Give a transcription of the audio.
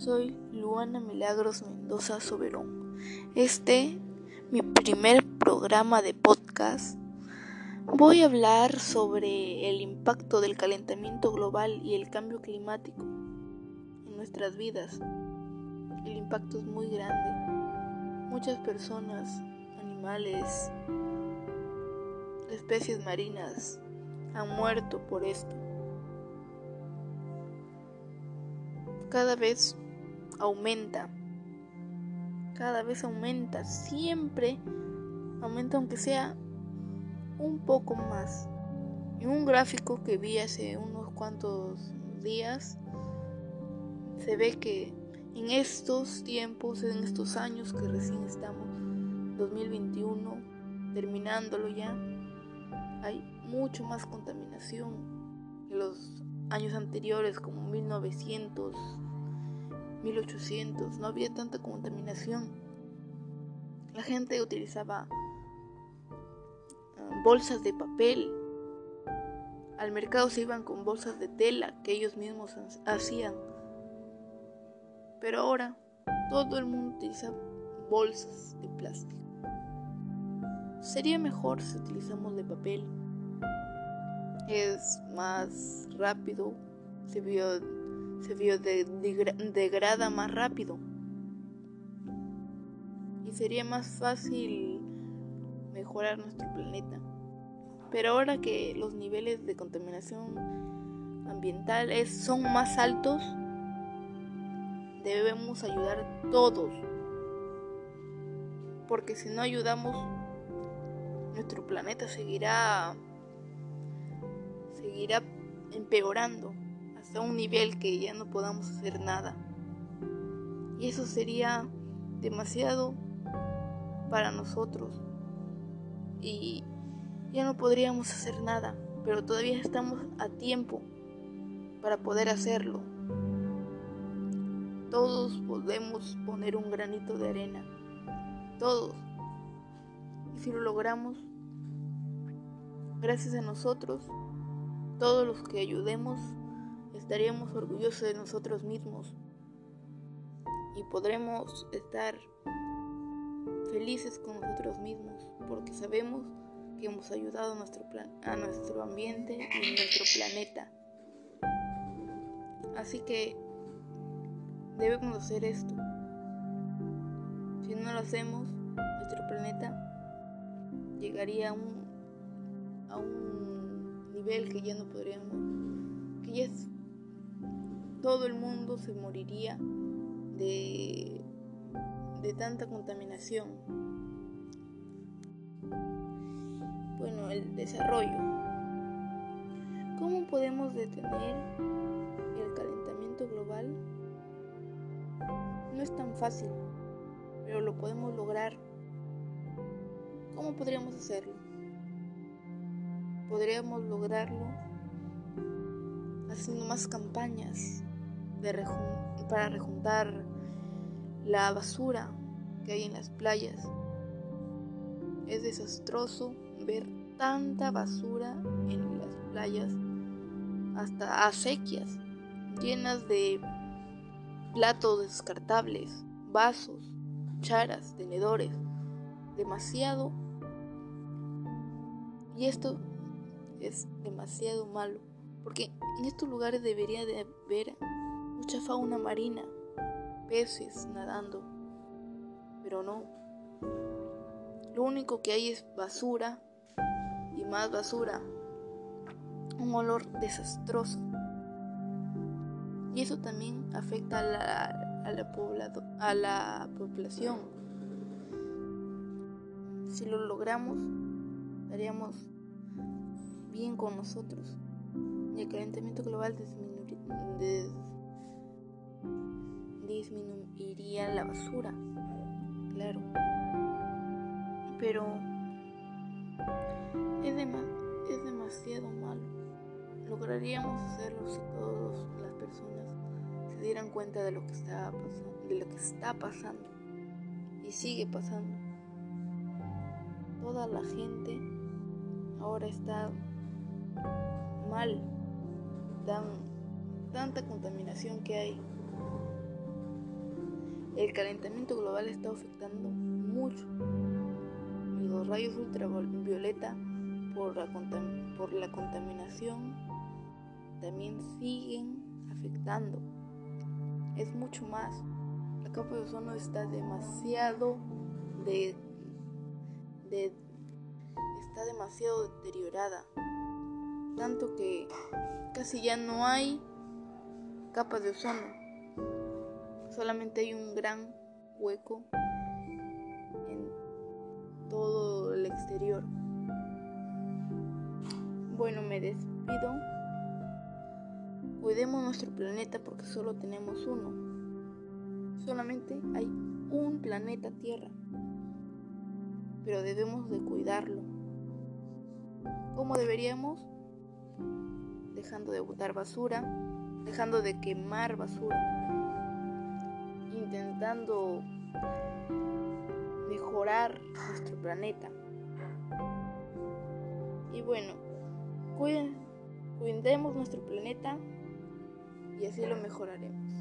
Soy Luana Milagros Mendoza Soberón. Este, mi primer programa de podcast, voy a hablar sobre el impacto del calentamiento global y el cambio climático en nuestras vidas. El impacto es muy grande. Muchas personas, animales, especies marinas han muerto por esto. cada vez aumenta. Cada vez aumenta. Siempre aumenta aunque sea un poco más. En un gráfico que vi hace unos cuantos días, se ve que en estos tiempos, en estos años que recién estamos, 2021, terminándolo ya, hay mucho más contaminación que los años anteriores como 1900, 1800, no había tanta contaminación. La gente utilizaba ah, bolsas de papel. Al mercado se iban con bolsas de tela que ellos mismos hacían. Pero ahora todo el mundo utiliza bolsas de plástico. Sería mejor si utilizamos de papel es más rápido, se, vio, se degrada más rápido. Y sería más fácil mejorar nuestro planeta. Pero ahora que los niveles de contaminación ambiental son más altos, debemos ayudar todos. Porque si no ayudamos, nuestro planeta seguirá seguirá empeorando hasta un nivel que ya no podamos hacer nada. Y eso sería demasiado para nosotros. Y ya no podríamos hacer nada, pero todavía estamos a tiempo para poder hacerlo. Todos podemos poner un granito de arena. Todos. Y si lo logramos, gracias a nosotros, todos los que ayudemos estaríamos orgullosos de nosotros mismos y podremos estar felices con nosotros mismos porque sabemos que hemos ayudado a nuestro, a nuestro ambiente y nuestro planeta. Así que debemos hacer esto. Si no lo hacemos, nuestro planeta llegaría a un, a un nivel que ya no podríamos, que ya todo el mundo se moriría de, de tanta contaminación. Bueno, el desarrollo. ¿Cómo podemos detener el calentamiento global? No es tan fácil, pero lo podemos lograr. ¿Cómo podríamos hacerlo? podríamos lograrlo haciendo más campañas para rejuntar la basura que hay en las playas. Es desastroso ver tanta basura en las playas, hasta acequias llenas de platos descartables, vasos, charas, tenedores, demasiado. Y esto es demasiado malo, porque en estos lugares debería de haber mucha fauna marina, peces nadando, pero no. Lo único que hay es basura y más basura, un olor desastroso. Y eso también afecta a la, a la, a la población. Si lo logramos, daríamos bien con nosotros. Y el calentamiento global disminuiría la basura, claro. Pero es, es demasiado malo. Lograríamos hacerlo si todas las personas se dieran cuenta de lo que está pasando, de lo que está pasando y sigue pasando. Toda la gente ahora está mal, tan, tanta contaminación que hay. el calentamiento global está afectando mucho. Los rayos ultravioleta por la, por la contaminación también siguen afectando. Es mucho más. La capa de ozono está demasiado de, de está demasiado deteriorada. Tanto que casi ya no hay capas de ozono. Solamente hay un gran hueco en todo el exterior. Bueno, me despido. Cuidemos nuestro planeta porque solo tenemos uno. Solamente hay un planeta Tierra. Pero debemos de cuidarlo. ¿Cómo deberíamos? Dejando de botar basura, dejando de quemar basura, intentando mejorar nuestro planeta. Y bueno, cuiden, cuidemos nuestro planeta y así lo mejoraremos.